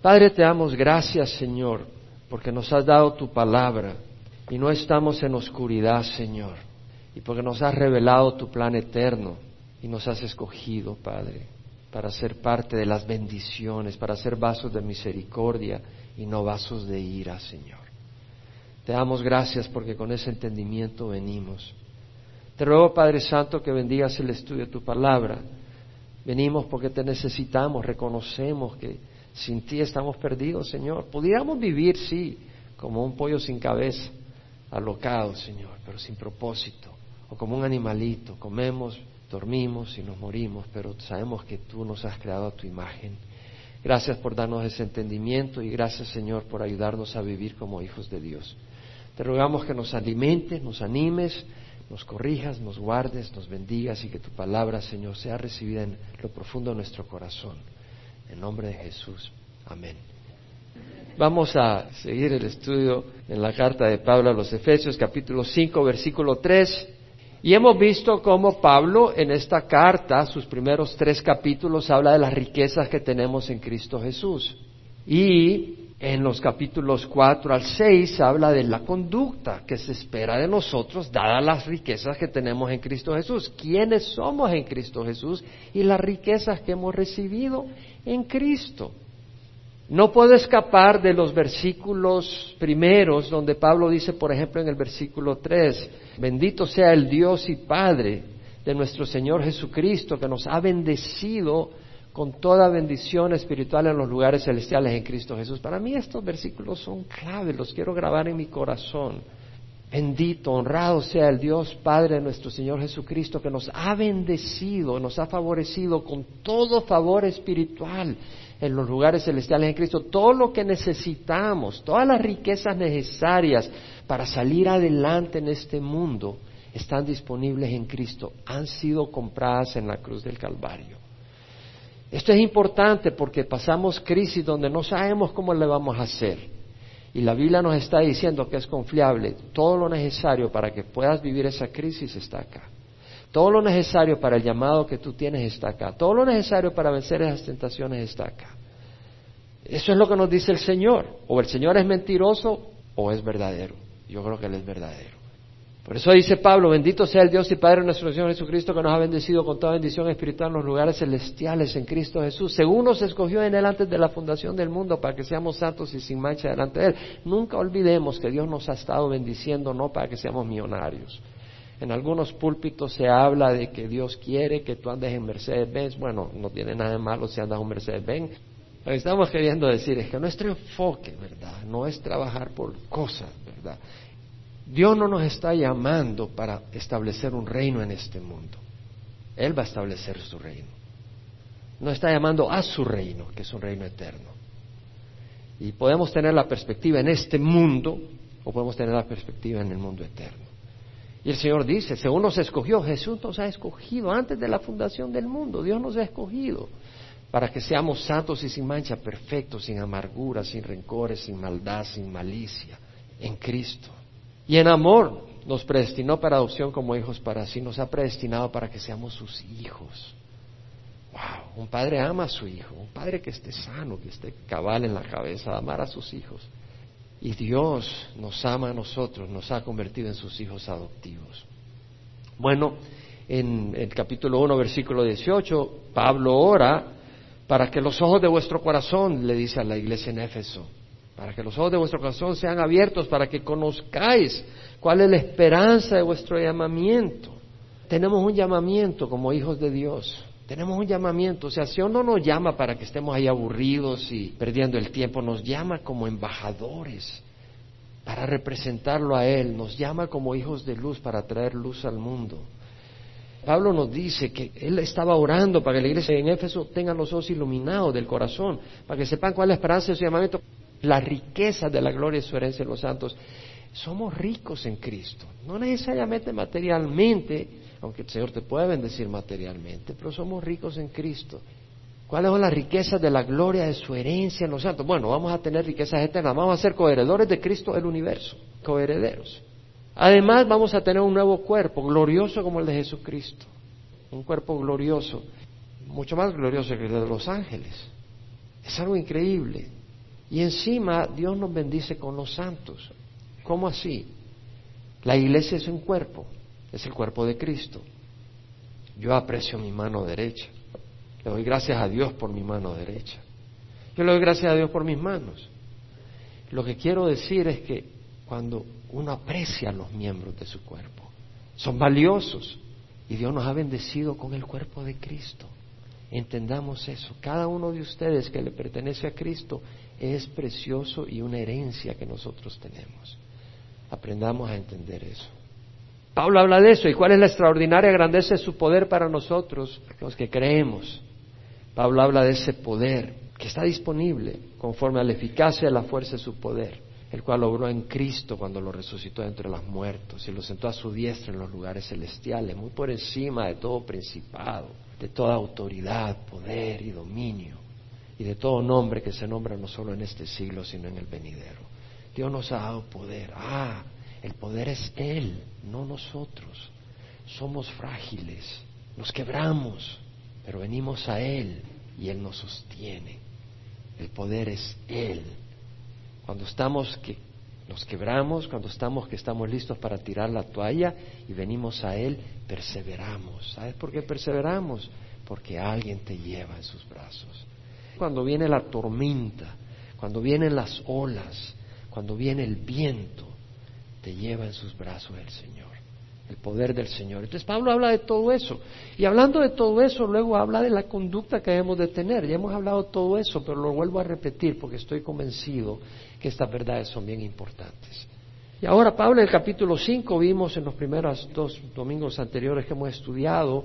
Padre, te damos gracias, Señor, porque nos has dado tu palabra y no estamos en oscuridad, Señor, y porque nos has revelado tu plan eterno y nos has escogido, Padre, para ser parte de las bendiciones, para ser vasos de misericordia y no vasos de ira, Señor. Te damos gracias porque con ese entendimiento venimos. Te ruego, Padre Santo, que bendigas el estudio de tu palabra. Venimos porque te necesitamos, reconocemos que sin ti estamos perdidos, Señor. Pudiéramos vivir, sí, como un pollo sin cabeza, alocado, Señor, pero sin propósito. O como un animalito, comemos, dormimos y nos morimos, pero sabemos que tú nos has creado a tu imagen. Gracias por darnos ese entendimiento y gracias, Señor, por ayudarnos a vivir como hijos de Dios. Te rogamos que nos alimentes, nos animes, nos corrijas, nos guardes, nos bendigas y que tu palabra, Señor, sea recibida en lo profundo de nuestro corazón. En nombre de Jesús. Amén. Vamos a seguir el estudio en la carta de Pablo a los Efesios, capítulo 5, versículo 3. Y hemos visto cómo Pablo en esta carta, sus primeros tres capítulos, habla de las riquezas que tenemos en Cristo Jesús. Y en los capítulos 4 al 6 habla de la conducta que se espera de nosotros, dadas las riquezas que tenemos en Cristo Jesús. ¿Quiénes somos en Cristo Jesús? Y las riquezas que hemos recibido en Cristo. No puedo escapar de los versículos primeros donde Pablo dice, por ejemplo, en el versículo 3, bendito sea el Dios y Padre de nuestro Señor Jesucristo, que nos ha bendecido con toda bendición espiritual en los lugares celestiales en Cristo Jesús. Para mí estos versículos son claves, los quiero grabar en mi corazón. Bendito, honrado sea el Dios Padre de nuestro Señor Jesucristo, que nos ha bendecido, nos ha favorecido con todo favor espiritual en los lugares celestiales en Cristo. Todo lo que necesitamos, todas las riquezas necesarias para salir adelante en este mundo, están disponibles en Cristo, han sido compradas en la cruz del Calvario. Esto es importante porque pasamos crisis donde no sabemos cómo le vamos a hacer. Y la Biblia nos está diciendo que es confiable. Todo lo necesario para que puedas vivir esa crisis está acá. Todo lo necesario para el llamado que tú tienes está acá. Todo lo necesario para vencer esas tentaciones está acá. Eso es lo que nos dice el Señor. O el Señor es mentiroso o es verdadero. Yo creo que Él es verdadero. Por eso dice Pablo, bendito sea el Dios y Padre de nuestro Señor Jesucristo que nos ha bendecido con toda bendición espiritual en los lugares celestiales en Cristo Jesús, según nos escogió en Él antes de la fundación del mundo para que seamos santos y sin mancha delante de Él. Nunca olvidemos que Dios nos ha estado bendiciendo no para que seamos millonarios. En algunos púlpitos se habla de que Dios quiere que tú andes en Mercedes-Benz. Bueno, no tiene nada de malo si andas en Mercedes-Benz. Lo que estamos queriendo decir es que nuestro enfoque, ¿verdad? No es trabajar por cosas, ¿verdad? Dios no nos está llamando para establecer un reino en este mundo. Él va a establecer su reino. No está llamando a su reino, que es un reino eterno. Y podemos tener la perspectiva en este mundo o podemos tener la perspectiva en el mundo eterno. Y el Señor dice, según nos escogió, Jesús nos ha escogido antes de la fundación del mundo. Dios nos ha escogido para que seamos santos y sin mancha, perfectos, sin amargura, sin rencores, sin maldad, sin malicia, en Cristo. Y en amor nos predestinó para adopción como hijos para sí, nos ha predestinado para que seamos sus hijos. Wow, un padre ama a su hijo, un padre que esté sano, que esté cabal en la cabeza, amar a sus hijos. Y Dios nos ama a nosotros, nos ha convertido en sus hijos adoptivos. Bueno, en el capítulo 1, versículo 18, Pablo ora para que los ojos de vuestro corazón, le dice a la iglesia en Éfeso, para que los ojos de vuestro corazón sean abiertos, para que conozcáis cuál es la esperanza de vuestro llamamiento. Tenemos un llamamiento como hijos de Dios. Tenemos un llamamiento. O sea, Dios no nos llama para que estemos ahí aburridos y perdiendo el tiempo, nos llama como embajadores para representarlo a Él. Nos llama como hijos de luz para traer luz al mundo. Pablo nos dice que él estaba orando para que la iglesia en Éfeso tenga los ojos iluminados del corazón, para que sepan cuál es la esperanza de su llamamiento la riqueza de la gloria y su herencia en los santos. Somos ricos en Cristo, no necesariamente materialmente, aunque el Señor te puede bendecir materialmente, pero somos ricos en Cristo. ¿Cuáles son las riquezas de la gloria de su herencia en los santos? Bueno, vamos a tener riquezas eternas, vamos a ser coheredores de Cristo el universo, coherederos. Además, vamos a tener un nuevo cuerpo, glorioso como el de Jesucristo, un cuerpo glorioso, mucho más glorioso que el de los ángeles. Es algo increíble. Y encima Dios nos bendice con los santos. ¿Cómo así? La iglesia es un cuerpo, es el cuerpo de Cristo. Yo aprecio mi mano derecha. Le doy gracias a Dios por mi mano derecha. Yo le doy gracias a Dios por mis manos. Lo que quiero decir es que cuando uno aprecia a los miembros de su cuerpo, son valiosos y Dios nos ha bendecido con el cuerpo de Cristo. Entendamos eso. Cada uno de ustedes que le pertenece a Cristo es precioso y una herencia que nosotros tenemos. Aprendamos a entender eso. Pablo habla de eso y cuál es la extraordinaria grandeza de su poder para nosotros, los que creemos. Pablo habla de ese poder que está disponible conforme a la eficacia de la fuerza de su poder, el cual logró en Cristo cuando lo resucitó entre los muertos y lo sentó a su diestra en los lugares celestiales, muy por encima de todo principado, de toda autoridad, poder y dominio, y de todo nombre que se nombra no solo en este siglo, sino en el venidero. Dios nos ha dado poder. Ah, el poder es Él, no nosotros. Somos frágiles, nos quebramos, pero venimos a Él y Él nos sostiene. El poder es Él. Cuando estamos que nos quebramos, cuando estamos que estamos listos para tirar la toalla y venimos a Él, perseveramos. ¿Sabes por qué perseveramos? Porque alguien te lleva en sus brazos. Cuando viene la tormenta, cuando vienen las olas, cuando viene el viento, te lleva en sus brazos el Señor, el poder del Señor. Entonces Pablo habla de todo eso. Y hablando de todo eso, luego habla de la conducta que debemos de tener. Ya hemos hablado de todo eso, pero lo vuelvo a repetir porque estoy convencido que estas verdades son bien importantes. Y ahora Pablo en el capítulo 5 vimos en los primeros dos domingos anteriores que hemos estudiado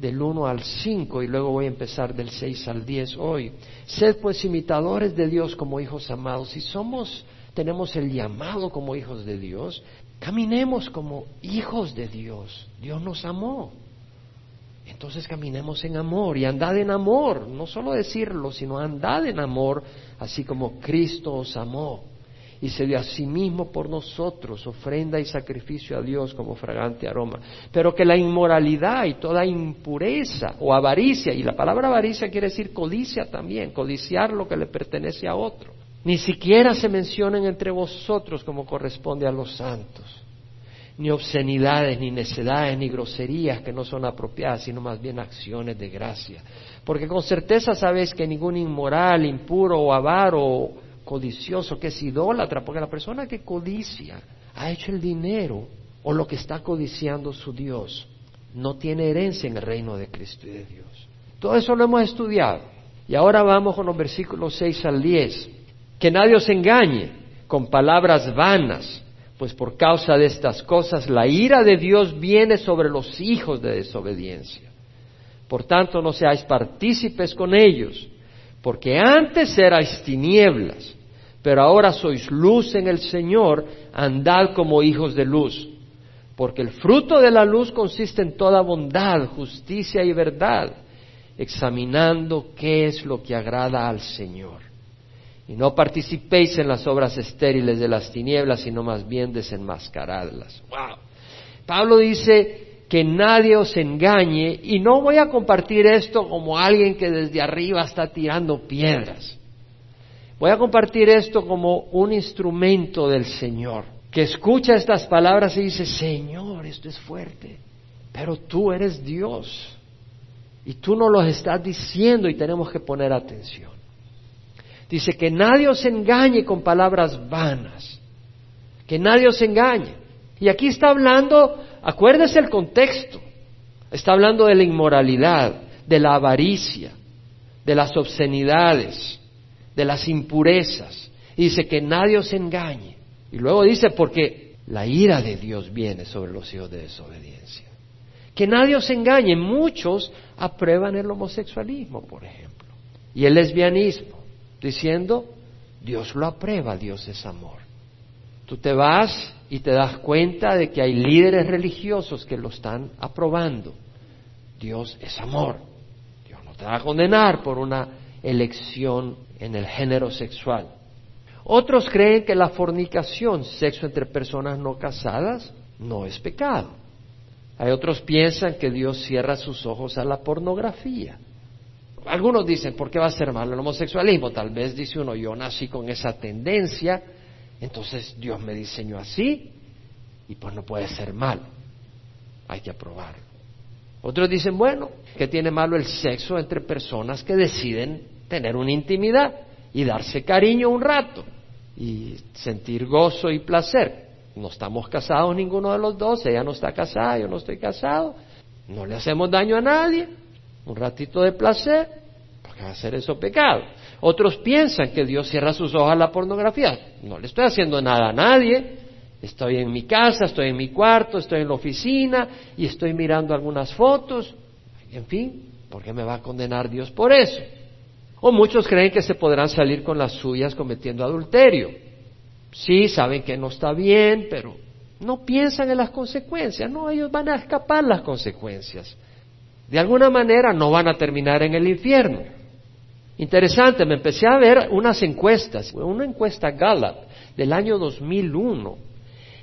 del 1 al 5 y luego voy a empezar del 6 al 10 hoy. Sed pues imitadores de Dios como hijos amados. Si somos tenemos el llamado como hijos de Dios, caminemos como hijos de Dios. Dios nos amó. Entonces caminemos en amor y andad en amor, no solo decirlo, sino andad en amor, así como Cristo os amó y se dio a sí mismo por nosotros, ofrenda y sacrificio a Dios como fragante aroma. Pero que la inmoralidad y toda impureza o avaricia, y la palabra avaricia quiere decir codicia también, codiciar lo que le pertenece a otro, ni siquiera se mencionen entre vosotros como corresponde a los santos, ni obscenidades, ni necedades, ni groserías que no son apropiadas, sino más bien acciones de gracia. Porque con certeza sabéis que ningún inmoral, impuro o avaro codicioso, que es idólatra, porque la persona que codicia ha hecho el dinero o lo que está codiciando su Dios, no tiene herencia en el reino de Cristo y de Dios. Todo eso lo hemos estudiado. Y ahora vamos con los versículos 6 al 10. Que nadie os engañe con palabras vanas, pues por causa de estas cosas la ira de Dios viene sobre los hijos de desobediencia. Por tanto, no seáis partícipes con ellos, porque antes erais tinieblas, pero ahora sois luz en el Señor, andad como hijos de luz. Porque el fruto de la luz consiste en toda bondad, justicia y verdad, examinando qué es lo que agrada al Señor y no participéis en las obras estériles de las tinieblas, sino más bien desenmascaradlas. Wow. Pablo dice que nadie os engañe y no voy a compartir esto como alguien que desde arriba está tirando piedras. Voy a compartir esto como un instrumento del Señor, que escucha estas palabras y dice, Señor, esto es fuerte, pero tú eres Dios y tú nos lo estás diciendo y tenemos que poner atención. Dice que nadie os engañe con palabras vanas, que nadie os engañe. Y aquí está hablando, acuérdese el contexto, está hablando de la inmoralidad, de la avaricia, de las obscenidades, de las impurezas. Y dice que nadie os engañe. Y luego dice, porque la ira de Dios viene sobre los hijos de desobediencia. Que nadie os engañe. Muchos aprueban el homosexualismo, por ejemplo, y el lesbianismo diciendo, Dios lo aprueba, Dios es amor. Tú te vas y te das cuenta de que hay líderes religiosos que lo están aprobando. Dios es amor. Dios no te va a condenar por una elección en el género sexual. Otros creen que la fornicación, sexo entre personas no casadas, no es pecado. Hay otros piensan que Dios cierra sus ojos a la pornografía. Algunos dicen, ¿por qué va a ser malo el homosexualismo? Tal vez dice uno, yo nací con esa tendencia, entonces Dios me diseñó así y pues no puede ser malo. Hay que aprobarlo. Otros dicen, bueno, ¿qué tiene malo el sexo entre personas que deciden tener una intimidad y darse cariño un rato y sentir gozo y placer? No estamos casados ninguno de los dos, ella no está casada, yo no estoy casado, no le hacemos daño a nadie, un ratito de placer, porque va a hacer eso pecado. Otros piensan que Dios cierra sus ojos a la pornografía. No le estoy haciendo nada a nadie. Estoy en mi casa, estoy en mi cuarto, estoy en la oficina y estoy mirando algunas fotos. En fin, ¿por qué me va a condenar Dios por eso? O muchos creen que se podrán salir con las suyas cometiendo adulterio. Sí, saben que no está bien, pero no piensan en las consecuencias. No, ellos van a escapar las consecuencias. De alguna manera no van a terminar en el infierno. Interesante, me empecé a ver unas encuestas, una encuesta Gallup del año 2001.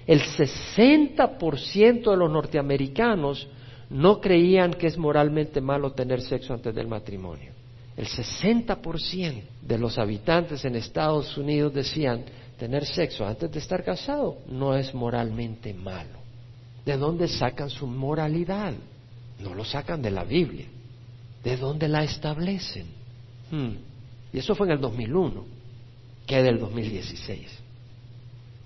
El 60% de los norteamericanos no creían que es moralmente malo tener sexo antes del matrimonio. El 60% de los habitantes en Estados Unidos decían tener sexo antes de estar casado no es moralmente malo. ¿De dónde sacan su moralidad? No lo sacan de la Biblia. ¿De dónde la establecen? Hmm. Y eso fue en el 2001. ¿Qué del 2016?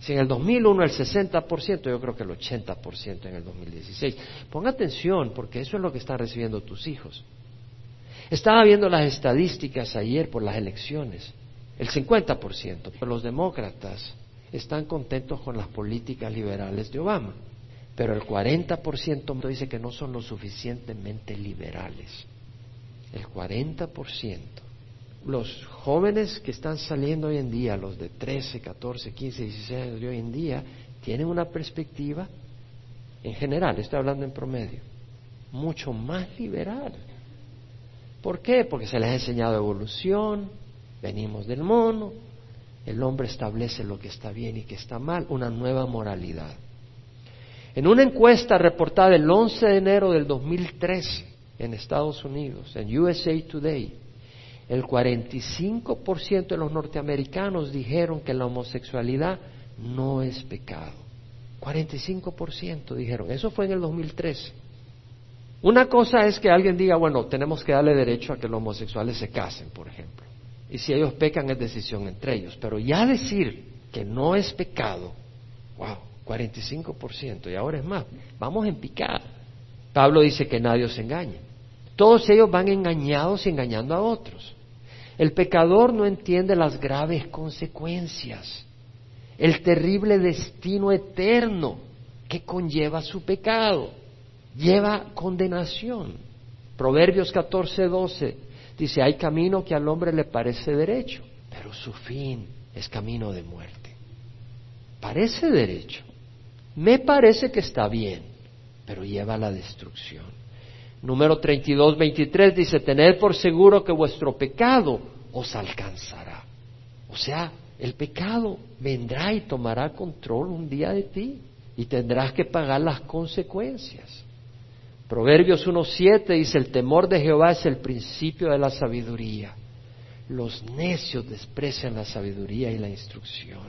Si en el 2001 el 60%, yo creo que el 80% en el 2016. Ponga atención, porque eso es lo que están recibiendo tus hijos. Estaba viendo las estadísticas ayer por las elecciones. El 50% de los demócratas están contentos con las políticas liberales de Obama, pero el 40% dice que no son lo suficientemente liberales. El 40%. Los jóvenes que están saliendo hoy en día, los de 13, 14, 15, 16 años de hoy en día, tienen una perspectiva, en general, estoy hablando en promedio, mucho más liberal ¿Por qué? Porque se les ha enseñado evolución, venimos del mono, el hombre establece lo que está bien y que está mal, una nueva moralidad. En una encuesta reportada el 11 de enero del 2013 en Estados Unidos, en USA Today, el 45% de los norteamericanos dijeron que la homosexualidad no es pecado. 45% dijeron, eso fue en el 2013. Una cosa es que alguien diga, bueno, tenemos que darle derecho a que los homosexuales se casen, por ejemplo. Y si ellos pecan es decisión entre ellos. Pero ya decir que no es pecado, wow, 45%, y ahora es más, vamos en picada. Pablo dice que nadie os engañe. Todos ellos van engañados y engañando a otros. El pecador no entiende las graves consecuencias, el terrible destino eterno que conlleva su pecado lleva condenación. Proverbios 14, 12 dice, hay camino que al hombre le parece derecho, pero su fin es camino de muerte. Parece derecho. Me parece que está bien, pero lleva a la destrucción. Número 32, 23 dice, tened por seguro que vuestro pecado os alcanzará. O sea, el pecado vendrá y tomará control un día de ti y tendrás que pagar las consecuencias. Proverbios 1.7 dice, el temor de Jehová es el principio de la sabiduría. Los necios desprecian la sabiduría y la instrucción.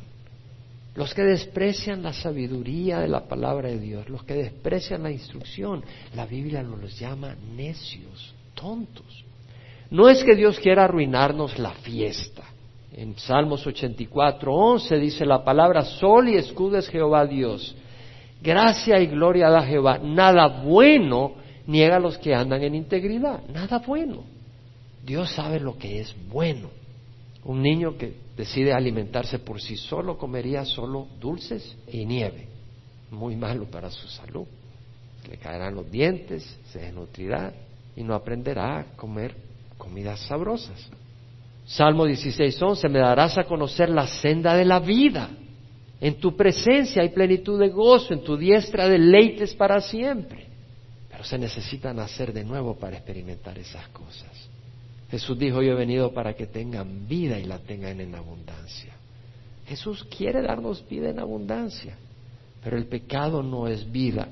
Los que desprecian la sabiduría de la palabra de Dios, los que desprecian la instrucción, la Biblia los llama necios, tontos. No es que Dios quiera arruinarnos la fiesta. En Salmos 84.11 dice la palabra, sol y escudo es Jehová Dios Gracia y gloria da Jehová. Nada bueno niega a los que andan en integridad. Nada bueno. Dios sabe lo que es bueno. Un niño que decide alimentarse por sí solo comería solo dulces y nieve. Muy malo para su salud. Le caerán los dientes, se desnutrirá y no aprenderá a comer comidas sabrosas. Salmo 16.11, me darás a conocer la senda de la vida. En tu presencia hay plenitud de gozo, en tu diestra deleites para siempre. Pero se necesita nacer de nuevo para experimentar esas cosas. Jesús dijo, yo he venido para que tengan vida y la tengan en abundancia. Jesús quiere darnos vida en abundancia, pero el pecado no es vida.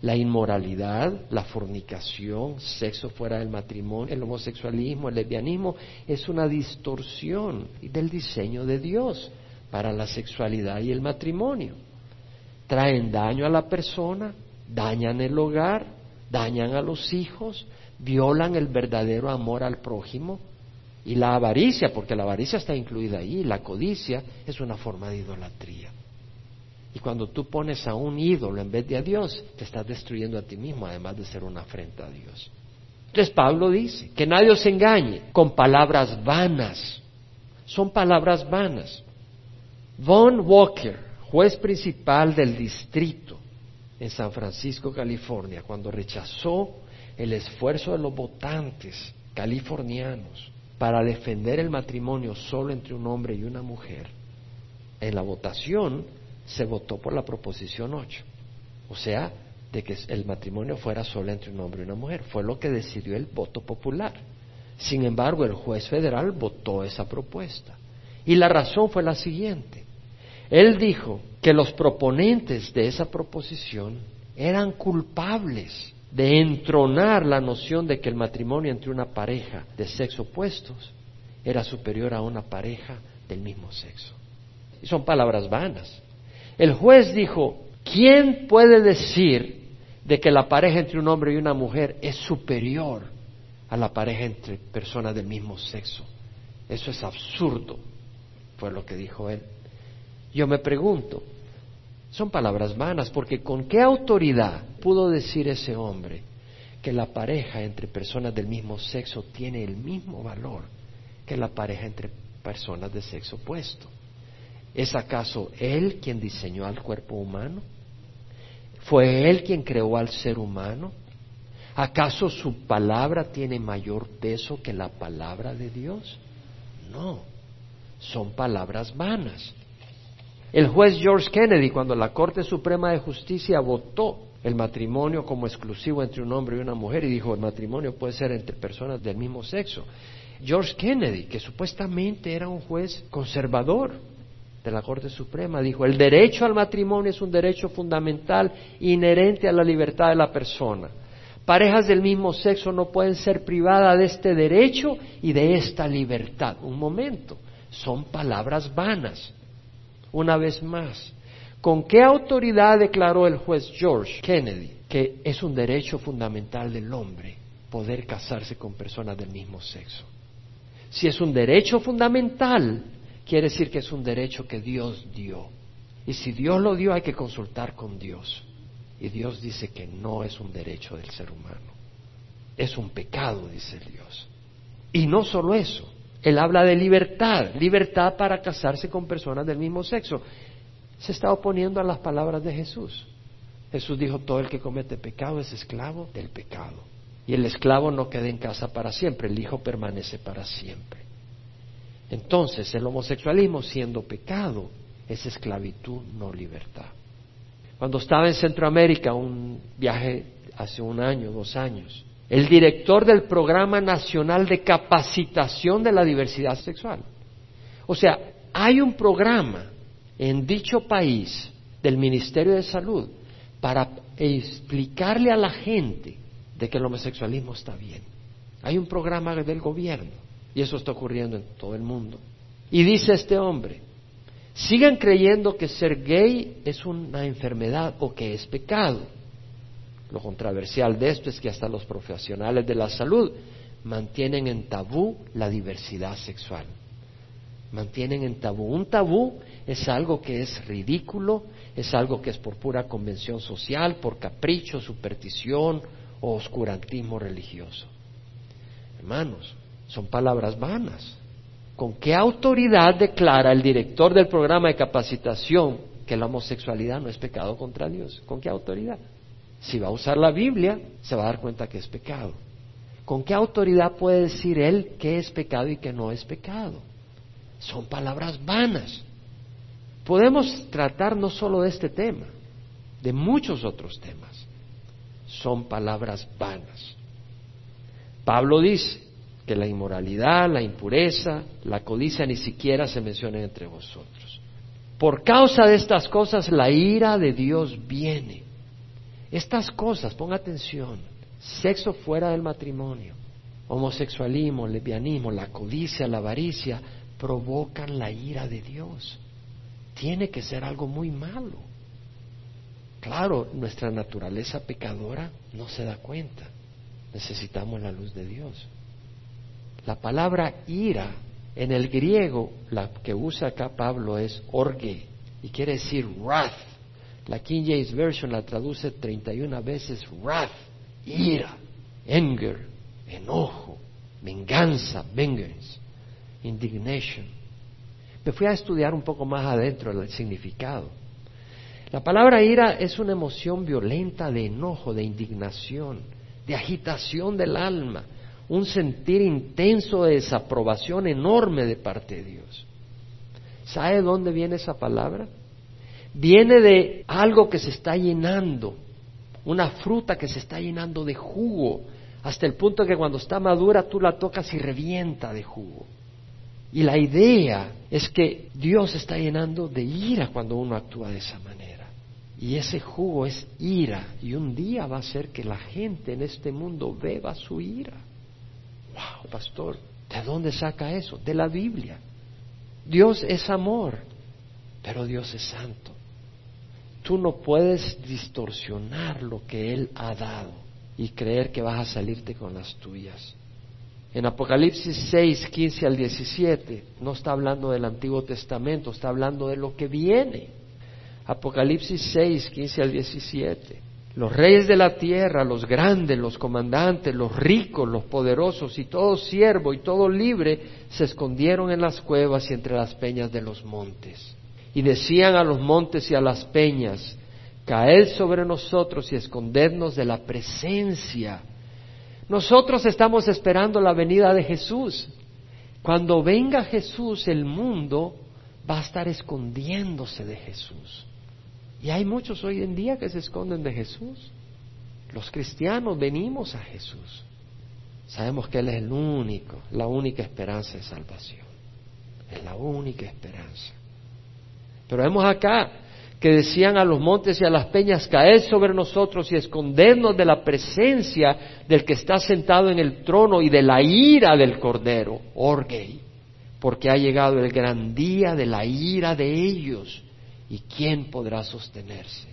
La inmoralidad, la fornicación, sexo fuera del matrimonio, el homosexualismo, el lesbianismo, es una distorsión del diseño de Dios para la sexualidad y el matrimonio. Traen daño a la persona, dañan el hogar, dañan a los hijos, violan el verdadero amor al prójimo y la avaricia, porque la avaricia está incluida ahí, la codicia es una forma de idolatría. Y cuando tú pones a un ídolo en vez de a Dios, te estás destruyendo a ti mismo, además de ser una afrenta a Dios. Entonces Pablo dice, que nadie os engañe con palabras vanas. Son palabras vanas. Von Walker, juez principal del distrito en San Francisco, California, cuando rechazó el esfuerzo de los votantes californianos para defender el matrimonio solo entre un hombre y una mujer, en la votación se votó por la proposición 8. O sea, de que el matrimonio fuera solo entre un hombre y una mujer. Fue lo que decidió el voto popular. Sin embargo, el juez federal votó esa propuesta. Y la razón fue la siguiente. Él dijo que los proponentes de esa proposición eran culpables de entronar la noción de que el matrimonio entre una pareja de sexo opuestos era superior a una pareja del mismo sexo. Y son palabras vanas. El juez dijo, ¿quién puede decir de que la pareja entre un hombre y una mujer es superior a la pareja entre personas del mismo sexo? Eso es absurdo, fue lo que dijo él. Yo me pregunto, son palabras vanas, porque ¿con qué autoridad pudo decir ese hombre que la pareja entre personas del mismo sexo tiene el mismo valor que la pareja entre personas de sexo opuesto? ¿Es acaso Él quien diseñó al cuerpo humano? ¿Fue Él quien creó al ser humano? ¿Acaso su palabra tiene mayor peso que la palabra de Dios? No, son palabras vanas. El juez George Kennedy, cuando la Corte Suprema de Justicia votó el matrimonio como exclusivo entre un hombre y una mujer y dijo el matrimonio puede ser entre personas del mismo sexo. George Kennedy, que supuestamente era un juez conservador, de la Corte Suprema dijo, el derecho al matrimonio es un derecho fundamental inherente a la libertad de la persona. Parejas del mismo sexo no pueden ser privadas de este derecho y de esta libertad. Un momento, son palabras vanas. Una vez más, ¿con qué autoridad declaró el juez George Kennedy que es un derecho fundamental del hombre poder casarse con personas del mismo sexo? Si es un derecho fundamental, quiere decir que es un derecho que Dios dio. Y si Dios lo dio hay que consultar con Dios. Y Dios dice que no es un derecho del ser humano. Es un pecado, dice Dios. Y no solo eso, Él habla de libertad, libertad para casarse con personas del mismo sexo. Se está oponiendo a las palabras de Jesús. Jesús dijo, todo el que comete pecado es esclavo del pecado. Y el esclavo no queda en casa para siempre, el hijo permanece para siempre. Entonces, el homosexualismo siendo pecado es esclavitud, no libertad. Cuando estaba en Centroamérica, un viaje hace un año, dos años, el director del Programa Nacional de Capacitación de la Diversidad Sexual. O sea, hay un programa en dicho país del Ministerio de Salud para explicarle a la gente de que el homosexualismo está bien. Hay un programa del gobierno. Y eso está ocurriendo en todo el mundo. Y dice este hombre, sigan creyendo que ser gay es una enfermedad o que es pecado. Lo controversial de esto es que hasta los profesionales de la salud mantienen en tabú la diversidad sexual. Mantienen en tabú. Un tabú es algo que es ridículo, es algo que es por pura convención social, por capricho, superstición o oscurantismo religioso. Hermanos, son palabras vanas. ¿Con qué autoridad declara el director del programa de capacitación que la homosexualidad no es pecado contra Dios? ¿Con qué autoridad? Si va a usar la Biblia, se va a dar cuenta que es pecado. ¿Con qué autoridad puede decir él que es pecado y que no es pecado? Son palabras vanas. Podemos tratar no solo de este tema, de muchos otros temas. Son palabras vanas. Pablo dice, que la inmoralidad, la impureza, la codicia ni siquiera se mencionen entre vosotros. Por causa de estas cosas la ira de Dios viene. Estas cosas, ponga atención, sexo fuera del matrimonio, homosexualismo, lesbianismo, la codicia, la avaricia, provocan la ira de Dios. Tiene que ser algo muy malo. Claro, nuestra naturaleza pecadora no se da cuenta. Necesitamos la luz de Dios. La palabra ira en el griego, la que usa acá Pablo es orge y quiere decir wrath. La King James Version la traduce 31 veces wrath, ira, anger, enojo, venganza, vengeance, indignation. Me fui a estudiar un poco más adentro el significado. La palabra ira es una emoción violenta de enojo, de indignación, de agitación del alma, un sentir intenso de desaprobación enorme de parte de Dios. ¿Sabe dónde viene esa palabra? Viene de algo que se está llenando, una fruta que se está llenando de jugo, hasta el punto que cuando está madura tú la tocas y revienta de jugo. Y la idea es que Dios está llenando de ira cuando uno actúa de esa manera. Y ese jugo es ira. Y un día va a ser que la gente en este mundo beba su ira. Wow, pastor, ¿de dónde saca eso? De la Biblia. Dios es amor, pero Dios es santo. Tú no puedes distorsionar lo que Él ha dado y creer que vas a salirte con las tuyas. En Apocalipsis 6, 15 al 17, no está hablando del Antiguo Testamento, está hablando de lo que viene. Apocalipsis 6, 15 al 17. Los reyes de la tierra, los grandes, los comandantes, los ricos, los poderosos y todo siervo y todo libre se escondieron en las cuevas y entre las peñas de los montes. Y decían a los montes y a las peñas, caed sobre nosotros y escondednos de la presencia. Nosotros estamos esperando la venida de Jesús. Cuando venga Jesús, el mundo va a estar escondiéndose de Jesús. Y hay muchos hoy en día que se esconden de Jesús. Los cristianos venimos a Jesús. Sabemos que Él es el único, la única esperanza de salvación. Es la única esperanza. Pero vemos acá que decían a los montes y a las peñas, caed sobre nosotros y escondernos de la presencia del que está sentado en el trono y de la ira del Cordero, Orgei, porque ha llegado el gran día de la ira de ellos ¿Y quién podrá sostenerse?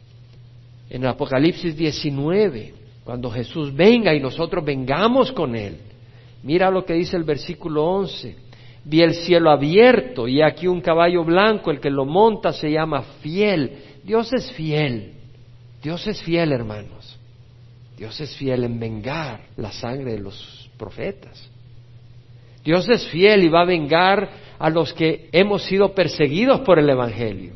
En Apocalipsis 19, cuando Jesús venga y nosotros vengamos con Él, mira lo que dice el versículo 11. Vi el cielo abierto y aquí un caballo blanco, el que lo monta se llama fiel. Dios es fiel. Dios es fiel, hermanos. Dios es fiel en vengar la sangre de los profetas. Dios es fiel y va a vengar a los que hemos sido perseguidos por el Evangelio.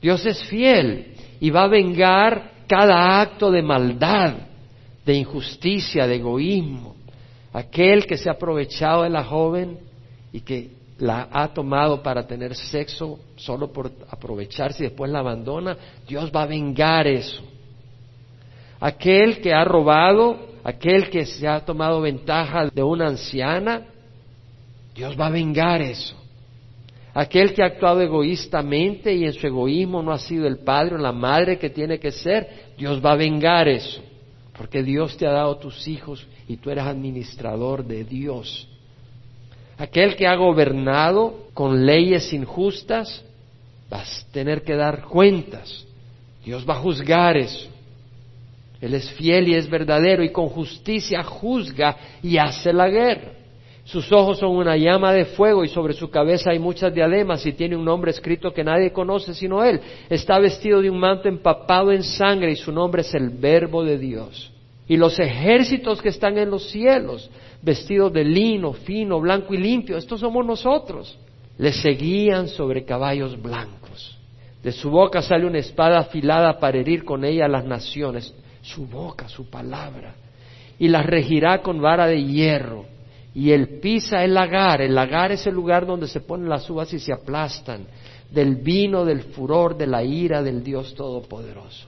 Dios es fiel y va a vengar cada acto de maldad, de injusticia, de egoísmo. Aquel que se ha aprovechado de la joven y que la ha tomado para tener sexo solo por aprovecharse y después la abandona, Dios va a vengar eso. Aquel que ha robado, aquel que se ha tomado ventaja de una anciana, Dios va a vengar eso. Aquel que ha actuado egoístamente y en su egoísmo no ha sido el padre o la madre que tiene que ser, Dios va a vengar eso. Porque Dios te ha dado tus hijos y tú eres administrador de Dios. Aquel que ha gobernado con leyes injustas, vas a tener que dar cuentas. Dios va a juzgar eso. Él es fiel y es verdadero y con justicia juzga y hace la guerra. Sus ojos son una llama de fuego y sobre su cabeza hay muchas diademas y tiene un nombre escrito que nadie conoce sino él. Está vestido de un manto empapado en sangre y su nombre es el Verbo de Dios. Y los ejércitos que están en los cielos, vestidos de lino, fino, blanco y limpio, estos somos nosotros, le seguían sobre caballos blancos. De su boca sale una espada afilada para herir con ella a las naciones. Su boca, su palabra. Y las regirá con vara de hierro y él pisa el lagar. El lagar es el lugar donde se ponen las uvas y se aplastan del vino, del furor, de la ira del Dios Todopoderoso.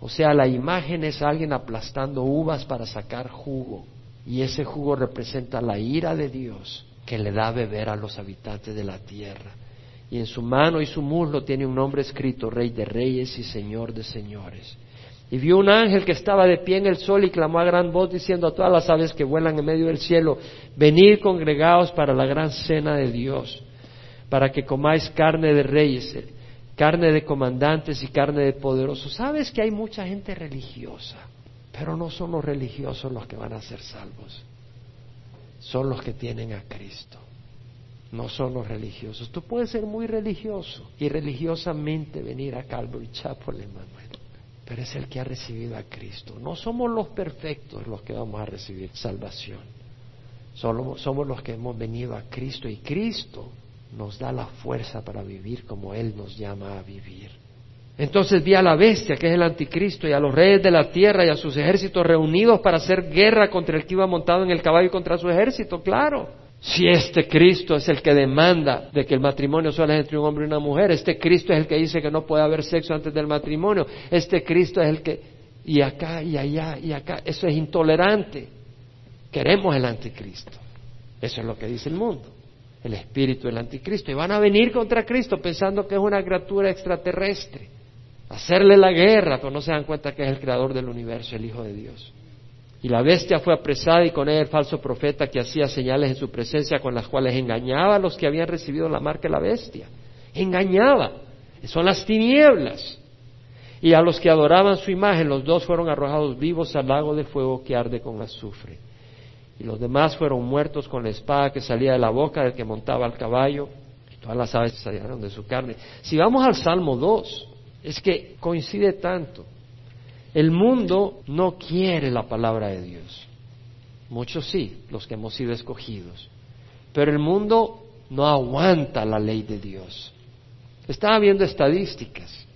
O sea, la imagen es alguien aplastando uvas para sacar jugo. Y ese jugo representa la ira de Dios que le da a beber a los habitantes de la tierra. Y en su mano y su muslo tiene un nombre escrito, Rey de Reyes y Señor de Señores. Y vio un ángel que estaba de pie en el sol y clamó a gran voz diciendo a todas las aves que vuelan en medio del cielo, venid congregados para la gran cena de Dios, para que comáis carne de reyes, carne de comandantes y carne de poderosos. Sabes que hay mucha gente religiosa, pero no son los religiosos los que van a ser salvos, son los que tienen a Cristo. No son los religiosos. Tú puedes ser muy religioso y religiosamente venir a Calvary Chapel, Emmanuel pero es el que ha recibido a Cristo. No somos los perfectos los que vamos a recibir salvación. Somos los que hemos venido a Cristo y Cristo nos da la fuerza para vivir como Él nos llama a vivir. Entonces vi a la bestia, que es el anticristo, y a los reyes de la tierra y a sus ejércitos reunidos para hacer guerra contra el que iba montado en el caballo y contra su ejército, claro. Si este Cristo es el que demanda de que el matrimonio solo entre un hombre y una mujer, este Cristo es el que dice que no puede haber sexo antes del matrimonio, este Cristo es el que... y acá y allá y acá, eso es intolerante. Queremos el anticristo. Eso es lo que dice el mundo, el espíritu del anticristo. Y van a venir contra Cristo pensando que es una criatura extraterrestre, hacerle la guerra, pero no se dan cuenta que es el creador del universo, el Hijo de Dios. Y la bestia fue apresada y con ella el falso profeta que hacía señales en su presencia con las cuales engañaba a los que habían recibido la marca de la bestia. Engañaba. Son las tinieblas. Y a los que adoraban su imagen, los dos fueron arrojados vivos al lago de fuego que arde con azufre. Y los demás fueron muertos con la espada que salía de la boca del que montaba el caballo. Y todas las aves salieron de su carne. Si vamos al Salmo 2, es que coincide tanto. El mundo no quiere la palabra de Dios. Muchos sí, los que hemos sido escogidos. Pero el mundo no aguanta la ley de Dios. Estaba viendo estadísticas.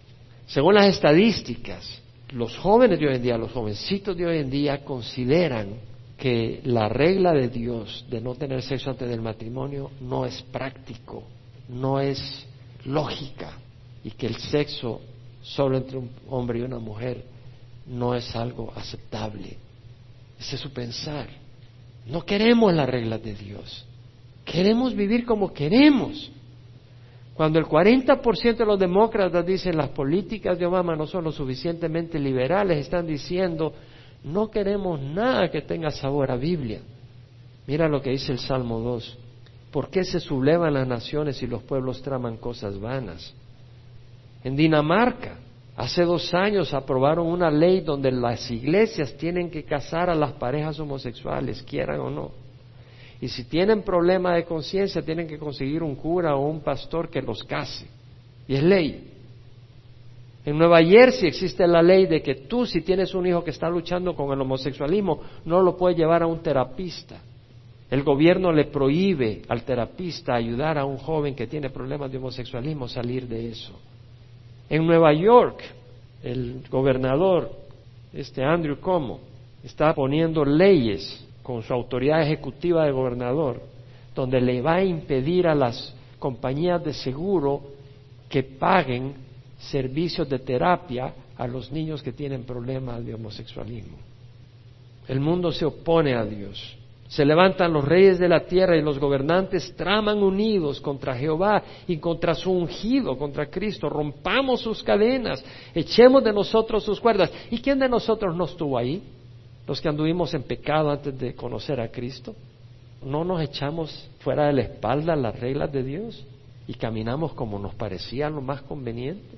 Según las estadísticas, los jóvenes de hoy en día, los jovencitos de hoy en día consideran que la regla de Dios de no tener sexo antes del matrimonio no es práctico, no es lógica y que el sexo solo entre un hombre y una mujer no es algo aceptable. Ese es su pensar. No queremos las reglas de Dios. Queremos vivir como queremos. Cuando el 40% de los demócratas dicen las políticas de Obama no son lo suficientemente liberales, están diciendo no queremos nada que tenga sabor a Biblia. Mira lo que dice el Salmo 2. ¿Por qué se sublevan las naciones y los pueblos traman cosas vanas? En Dinamarca, Hace dos años aprobaron una ley donde las iglesias tienen que casar a las parejas homosexuales, quieran o no. Y si tienen problema de conciencia, tienen que conseguir un cura o un pastor que los case. Y es ley. En Nueva Jersey existe la ley de que tú, si tienes un hijo que está luchando con el homosexualismo, no lo puedes llevar a un terapista. El gobierno le prohíbe al terapista ayudar a un joven que tiene problemas de homosexualismo salir de eso. En Nueva York, el gobernador, este Andrew Como, está poniendo leyes con su autoridad ejecutiva de gobernador, donde le va a impedir a las compañías de seguro que paguen servicios de terapia a los niños que tienen problemas de homosexualismo. El mundo se opone a Dios. Se levantan los reyes de la tierra y los gobernantes traman unidos contra Jehová y contra su ungido, contra Cristo. Rompamos sus cadenas, echemos de nosotros sus cuerdas. ¿Y quién de nosotros no estuvo ahí? Los que anduvimos en pecado antes de conocer a Cristo. ¿No nos echamos fuera de la espalda las reglas de Dios y caminamos como nos parecía lo más conveniente?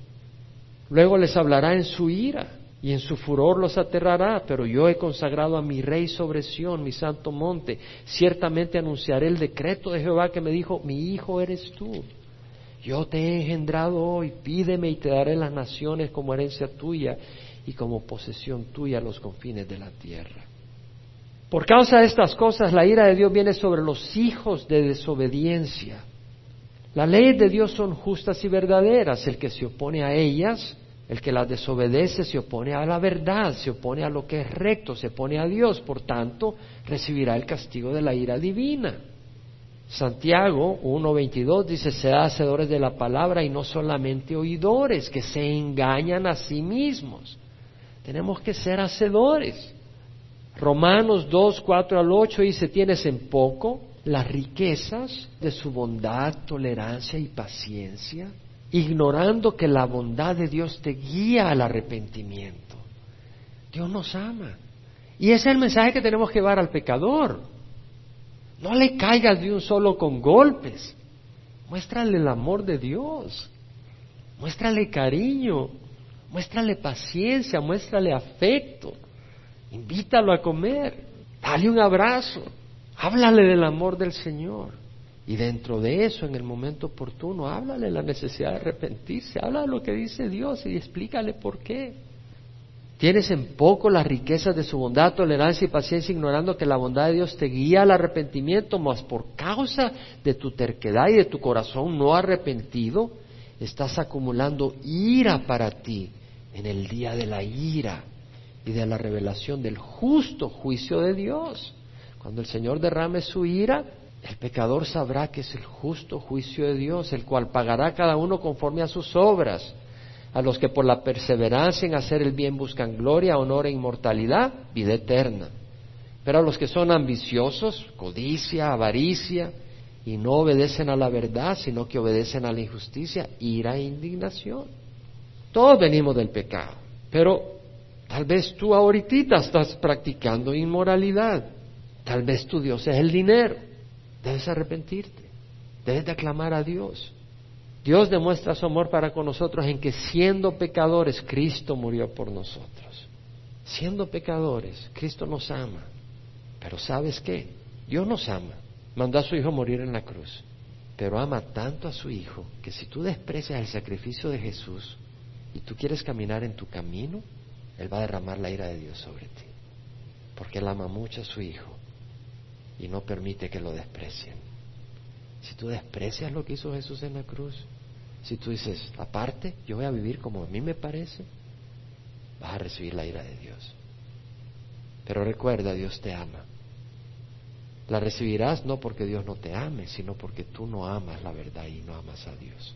Luego les hablará en su ira y en su furor los aterrará, pero yo he consagrado a mi rey sobre Sión, mi santo monte. Ciertamente anunciaré el decreto de Jehová que me dijo, mi hijo eres tú. Yo te he engendrado hoy, pídeme y te daré las naciones como herencia tuya y como posesión tuya los confines de la tierra. Por causa de estas cosas, la ira de Dios viene sobre los hijos de desobediencia. Las leyes de Dios son justas y verdaderas. El que se opone a ellas el que las desobedece se opone a la verdad, se opone a lo que es recto, se opone a Dios, por tanto, recibirá el castigo de la ira divina. Santiago 1.22 dice, sean hacedores de la palabra y no solamente oidores, que se engañan a sí mismos. Tenemos que ser hacedores. Romanos 2, 4 al 8 dice, tienes en poco las riquezas de su bondad, tolerancia y paciencia ignorando que la bondad de Dios te guía al arrepentimiento. Dios nos ama. Y ese es el mensaje que tenemos que llevar al pecador. No le caigas de un solo con golpes. Muéstrale el amor de Dios. Muéstrale cariño. Muéstrale paciencia. Muéstrale afecto. Invítalo a comer. Dale un abrazo. Háblale del amor del Señor. Y dentro de eso, en el momento oportuno, háblale la necesidad de arrepentirse. Habla de lo que dice Dios y explícale por qué. Tienes en poco las riquezas de su bondad, tolerancia y paciencia, ignorando que la bondad de Dios te guía al arrepentimiento, mas por causa de tu terquedad y de tu corazón no arrepentido, estás acumulando ira para ti en el día de la ira y de la revelación del justo juicio de Dios. Cuando el Señor derrame su ira, el pecador sabrá que es el justo juicio de Dios, el cual pagará cada uno conforme a sus obras. A los que por la perseverancia en hacer el bien buscan gloria, honor e inmortalidad, vida eterna. Pero a los que son ambiciosos, codicia, avaricia, y no obedecen a la verdad, sino que obedecen a la injusticia, ira e indignación. Todos venimos del pecado, pero tal vez tú ahorita estás practicando inmoralidad. Tal vez tu Dios es el dinero. Debes arrepentirte. Debes de aclamar a Dios. Dios demuestra su amor para con nosotros en que siendo pecadores, Cristo murió por nosotros. Siendo pecadores, Cristo nos ama. Pero ¿sabes qué? Dios nos ama. Mandó a su Hijo morir en la cruz. Pero ama tanto a su Hijo que si tú desprecias el sacrificio de Jesús y tú quieres caminar en tu camino, Él va a derramar la ira de Dios sobre ti. Porque Él ama mucho a su Hijo y no permite que lo desprecien. Si tú desprecias lo que hizo Jesús en la cruz, si tú dices, aparte, yo voy a vivir como a mí me parece, vas a recibir la ira de Dios. Pero recuerda, Dios te ama. La recibirás no porque Dios no te ame, sino porque tú no amas la verdad y no amas a Dios.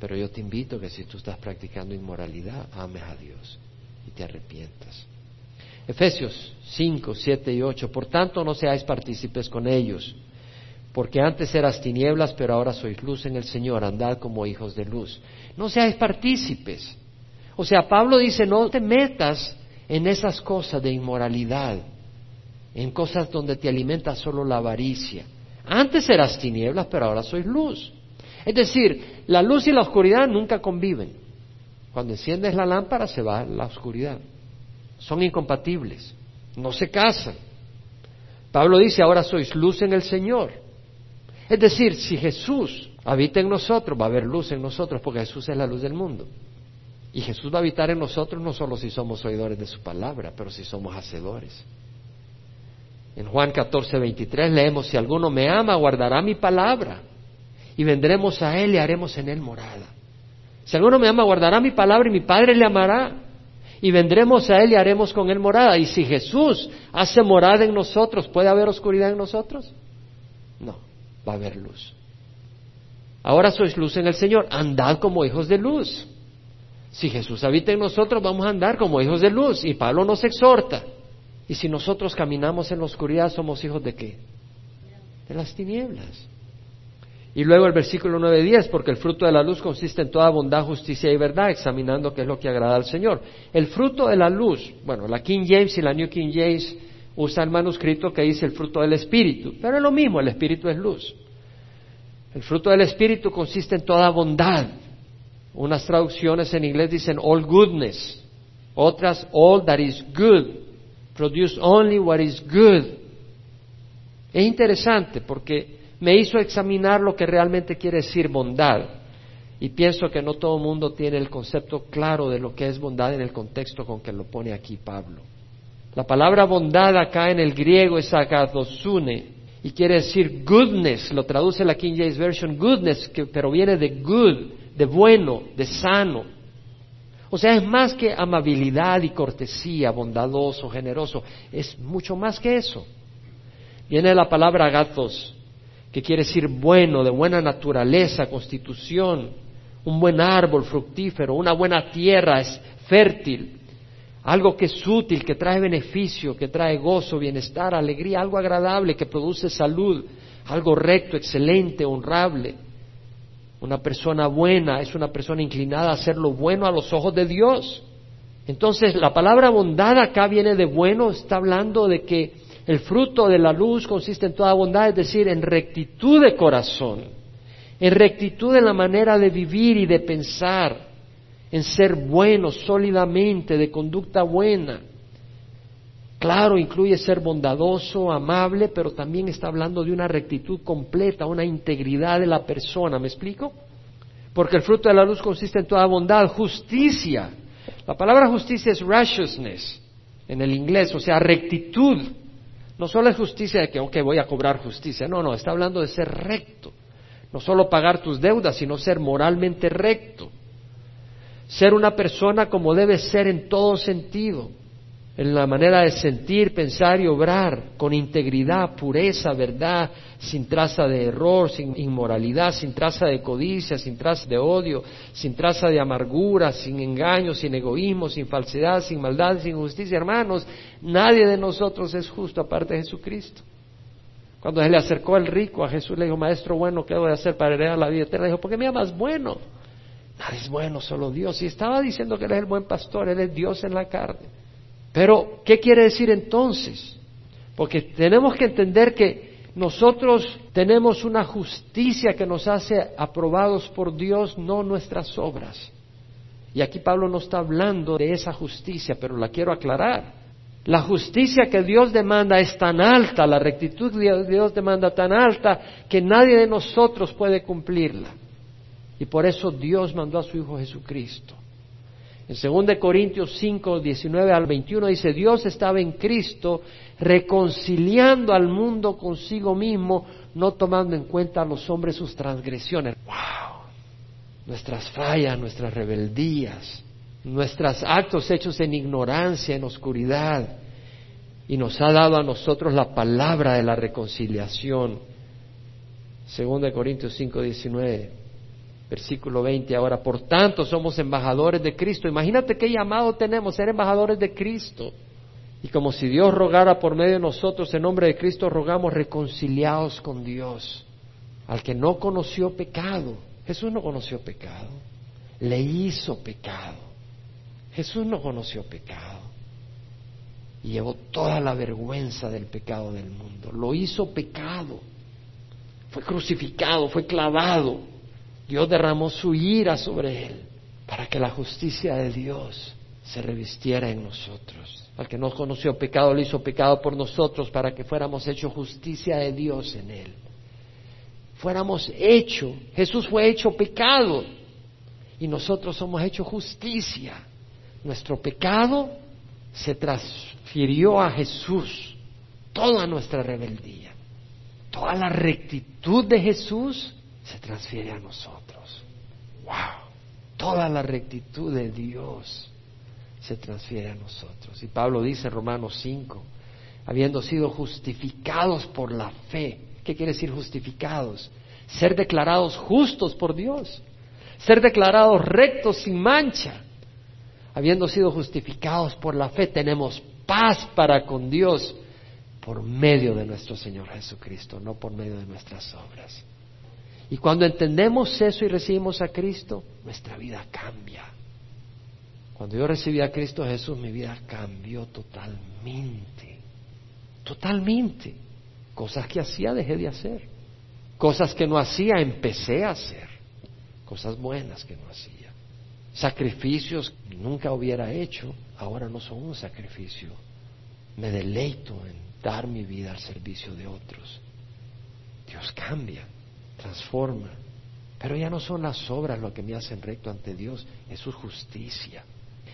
Pero yo te invito que si tú estás practicando inmoralidad, ames a Dios y te arrepientas. Efesios 5, 7 y 8. Por tanto, no seáis partícipes con ellos, porque antes eras tinieblas, pero ahora sois luz en el Señor, andad como hijos de luz. No seáis partícipes. O sea, Pablo dice, no te metas en esas cosas de inmoralidad, en cosas donde te alimenta solo la avaricia. Antes eras tinieblas, pero ahora sois luz. Es decir, la luz y la oscuridad nunca conviven. Cuando enciendes la lámpara se va la oscuridad son incompatibles, no se casan. Pablo dice, ahora sois luz en el Señor. Es decir, si Jesús habita en nosotros, va a haber luz en nosotros, porque Jesús es la luz del mundo. Y Jesús va a habitar en nosotros no solo si somos oidores de su palabra, pero si somos hacedores. En Juan 14, 23 leemos, si alguno me ama, guardará mi palabra, y vendremos a él y haremos en él morada. Si alguno me ama, guardará mi palabra y mi Padre le amará y vendremos a Él y haremos con Él morada. Y si Jesús hace morada en nosotros, ¿puede haber oscuridad en nosotros? No, va a haber luz. Ahora sois luz en el Señor, andad como hijos de luz. Si Jesús habita en nosotros, vamos a andar como hijos de luz. Y Pablo nos exhorta. Y si nosotros caminamos en la oscuridad, somos hijos de qué? De las tinieblas. Y luego el versículo 9-10, porque el fruto de la luz consiste en toda bondad, justicia y verdad, examinando qué es lo que agrada al Señor. El fruto de la luz, bueno, la King James y la New King James usan manuscrito que dice el fruto del Espíritu, pero es lo mismo, el Espíritu es luz. El fruto del Espíritu consiste en toda bondad. Unas traducciones en inglés dicen all goodness, otras all that is good, produce only what is good. Es interesante porque me hizo examinar lo que realmente quiere decir bondad. Y pienso que no todo el mundo tiene el concepto claro de lo que es bondad en el contexto con que lo pone aquí Pablo. La palabra bondad acá en el griego es agadosune y quiere decir goodness, lo traduce la King James Version goodness, que, pero viene de good, de bueno, de sano. O sea, es más que amabilidad y cortesía, bondadoso, generoso, es mucho más que eso. Viene la palabra agathos, que quiere decir bueno, de buena naturaleza, constitución, un buen árbol fructífero, una buena tierra, es fértil, algo que es útil, que trae beneficio, que trae gozo, bienestar, alegría, algo agradable, que produce salud, algo recto, excelente, honrable. Una persona buena es una persona inclinada a hacer lo bueno a los ojos de Dios. Entonces, la palabra bondad acá viene de bueno, está hablando de que el fruto de la luz consiste en toda bondad, es decir, en rectitud de corazón, en rectitud en la manera de vivir y de pensar, en ser bueno sólidamente, de conducta buena. Claro, incluye ser bondadoso, amable, pero también está hablando de una rectitud completa, una integridad de la persona. ¿Me explico? Porque el fruto de la luz consiste en toda bondad, justicia. La palabra justicia es righteousness en el inglés, o sea, rectitud. No solo es justicia de que, ok, voy a cobrar justicia. No, no, está hablando de ser recto. No solo pagar tus deudas, sino ser moralmente recto. Ser una persona como debe ser en todo sentido en la manera de sentir, pensar y obrar con integridad, pureza, verdad, sin traza de error, sin inmoralidad, sin traza de codicia, sin traza de odio, sin traza de amargura, sin engaño, sin egoísmo, sin falsedad, sin maldad, sin justicia. Hermanos, nadie de nosotros es justo aparte de Jesucristo. Cuando se le acercó el rico a Jesús, le dijo, Maestro bueno, ¿qué voy a hacer para heredar la vida eterna? Dijo, ¿por qué me llamas bueno? Nadie es bueno, solo Dios. Y estaba diciendo que Él es el buen pastor, Él es Dios en la carne. Pero, ¿qué quiere decir entonces? Porque tenemos que entender que nosotros tenemos una justicia que nos hace aprobados por Dios, no nuestras obras. Y aquí Pablo no está hablando de esa justicia, pero la quiero aclarar. La justicia que Dios demanda es tan alta, la rectitud que Dios demanda tan alta, que nadie de nosotros puede cumplirla. Y por eso Dios mandó a su Hijo Jesucristo. En 2 Corintios 5, 19 al 21 dice, Dios estaba en Cristo reconciliando al mundo consigo mismo, no tomando en cuenta a los hombres sus transgresiones. ¡Wow! Nuestras fallas, nuestras rebeldías, nuestros actos hechos en ignorancia, en oscuridad. Y nos ha dado a nosotros la palabra de la reconciliación. 2 Corintios 5, 19. Versículo 20 ahora, por tanto somos embajadores de Cristo. Imagínate qué llamado tenemos, ser embajadores de Cristo. Y como si Dios rogara por medio de nosotros, en nombre de Cristo rogamos reconciliados con Dios. Al que no conoció pecado, Jesús no conoció pecado, le hizo pecado. Jesús no conoció pecado y llevó toda la vergüenza del pecado del mundo. Lo hizo pecado. Fue crucificado, fue clavado Dios derramó su ira sobre él para que la justicia de Dios se revistiera en nosotros. Al que no conoció pecado, le hizo pecado por nosotros para que fuéramos hecho justicia de Dios en él. Fuéramos hecho, Jesús fue hecho pecado y nosotros somos hecho justicia. Nuestro pecado se transfirió a Jesús, toda nuestra rebeldía, toda la rectitud de Jesús se transfiere a nosotros. ¡Wow! Toda la rectitud de Dios se transfiere a nosotros. Y Pablo dice en Romanos 5, habiendo sido justificados por la fe. ¿Qué quiere decir justificados? Ser declarados justos por Dios, ser declarados rectos sin mancha. Habiendo sido justificados por la fe, tenemos paz para con Dios por medio de nuestro Señor Jesucristo, no por medio de nuestras obras. Y cuando entendemos eso y recibimos a Cristo, nuestra vida cambia. Cuando yo recibí a Cristo Jesús, mi vida cambió totalmente. Totalmente. Cosas que hacía dejé de hacer. Cosas que no hacía empecé a hacer. Cosas buenas que no hacía. Sacrificios que nunca hubiera hecho, ahora no son un sacrificio. Me deleito en dar mi vida al servicio de otros. Dios cambia transforma. Pero ya no son las obras lo que me hacen recto ante Dios, es su justicia.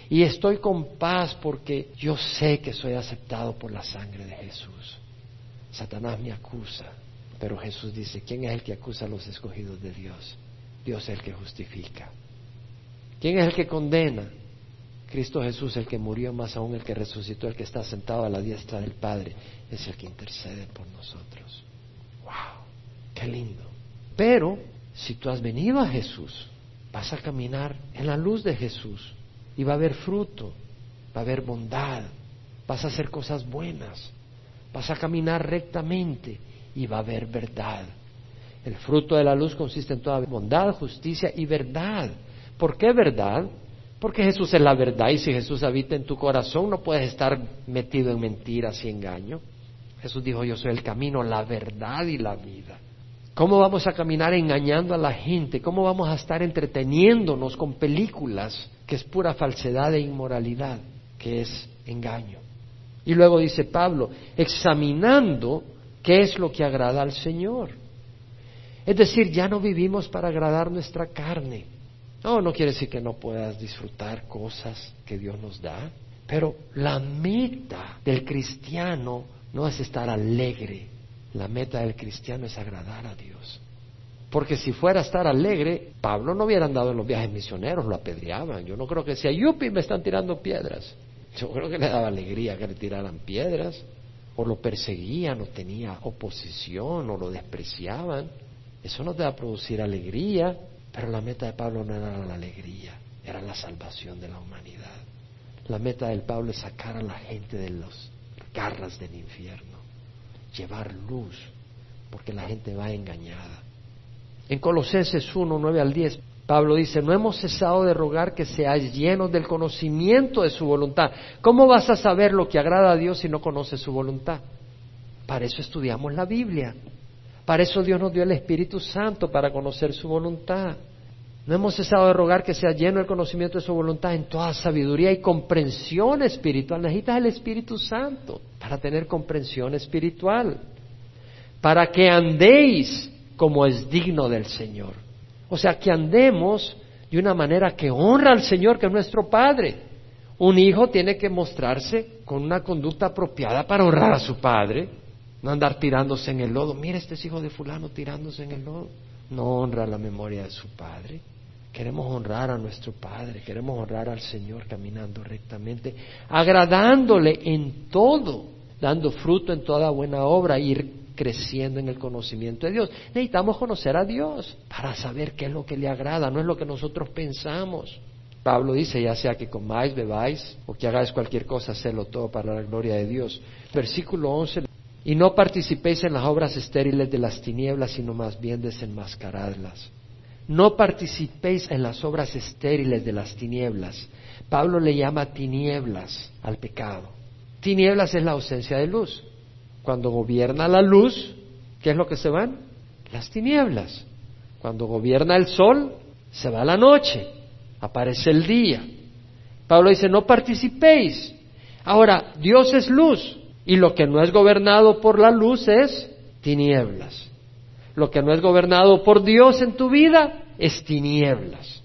Y estoy con paz porque yo sé que soy aceptado por la sangre de Jesús. Satanás me acusa, pero Jesús dice, ¿quién es el que acusa a los escogidos de Dios? Dios es el que justifica. ¿Quién es el que condena? Cristo Jesús, el que murió, más aún el que resucitó, el que está sentado a la diestra del Padre, es el que intercede por nosotros. ¡Wow! ¡Qué lindo! Pero si tú has venido a Jesús, vas a caminar en la luz de Jesús y va a haber fruto, va a haber bondad, vas a hacer cosas buenas, vas a caminar rectamente y va a haber verdad. El fruto de la luz consiste en toda bondad, justicia y verdad. ¿Por qué verdad? Porque Jesús es la verdad y si Jesús habita en tu corazón no puedes estar metido en mentiras y engaño. Jesús dijo, yo soy el camino, la verdad y la vida. ¿Cómo vamos a caminar engañando a la gente? ¿Cómo vamos a estar entreteniéndonos con películas que es pura falsedad e inmoralidad, que es engaño? Y luego dice Pablo, examinando qué es lo que agrada al Señor. Es decir, ya no vivimos para agradar nuestra carne, no, no quiere decir que no puedas disfrutar cosas que Dios nos da, pero la meta del cristiano no es estar alegre, la meta del cristiano es agradar a Dios. Porque si fuera a estar alegre, Pablo no hubiera andado en los viajes misioneros, lo apedreaban. Yo no creo que sea, yupi, me están tirando piedras. Yo creo que le daba alegría que le tiraran piedras, o lo perseguían, o tenía oposición, o lo despreciaban. Eso no te va a producir alegría. Pero la meta de Pablo no era la alegría, era la salvación de la humanidad. La meta del Pablo es sacar a la gente de las garras del infierno, llevar luz, porque la gente va engañada. En Colosenses 1, 9 al 10, Pablo dice, no hemos cesado de rogar que seáis llenos del conocimiento de su voluntad. ¿Cómo vas a saber lo que agrada a Dios si no conoces su voluntad? Para eso estudiamos la Biblia. Para eso Dios nos dio el Espíritu Santo, para conocer su voluntad. No hemos cesado de rogar que sea lleno el conocimiento de su voluntad en toda sabiduría y comprensión espiritual. Necesitas el Espíritu Santo para tener comprensión espiritual. Para que andéis como es digno del Señor. O sea, que andemos de una manera que honra al Señor, que es nuestro Padre. Un hijo tiene que mostrarse con una conducta apropiada para honrar a su Padre. No andar tirándose en el lodo. Mira, este es hijo de fulano tirándose en el lodo. No honra la memoria de su padre. Queremos honrar a nuestro Padre, queremos honrar al Señor caminando rectamente, agradándole en todo, dando fruto en toda buena obra, ir creciendo en el conocimiento de Dios. Necesitamos conocer a Dios para saber qué es lo que le agrada, no es lo que nosotros pensamos. Pablo dice, ya sea que comáis, bebáis o que hagáis cualquier cosa, hacedlo todo para la gloria de Dios. Versículo 11 y no participéis en las obras estériles de las tinieblas, sino más bien desenmascaradlas. No participéis en las obras estériles de las tinieblas. Pablo le llama tinieblas al pecado. Tinieblas es la ausencia de luz. Cuando gobierna la luz, ¿qué es lo que se van? Las tinieblas. Cuando gobierna el sol, se va la noche, aparece el día. Pablo dice, no participéis. Ahora, Dios es luz. Y lo que no es gobernado por la luz es tinieblas. Lo que no es gobernado por Dios en tu vida es tinieblas.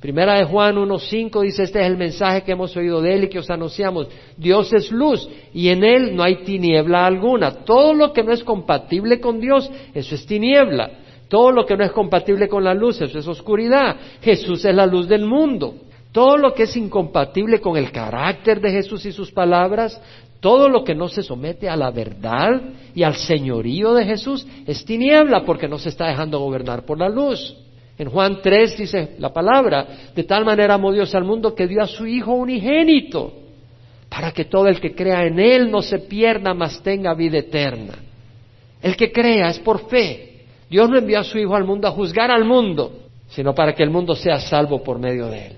Primera de Juan 1.5 dice, este es el mensaje que hemos oído de él y que os anunciamos. Dios es luz y en él no hay tiniebla alguna. Todo lo que no es compatible con Dios, eso es tiniebla. Todo lo que no es compatible con la luz, eso es oscuridad. Jesús es la luz del mundo. Todo lo que es incompatible con el carácter de Jesús y sus palabras, todo lo que no se somete a la verdad y al señorío de Jesús es tiniebla porque no se está dejando gobernar por la luz. En Juan 3 dice la palabra, de tal manera amó Dios al mundo que dio a su Hijo unigénito, para que todo el que crea en Él no se pierda, mas tenga vida eterna. El que crea es por fe. Dios no envió a su Hijo al mundo a juzgar al mundo, sino para que el mundo sea salvo por medio de Él.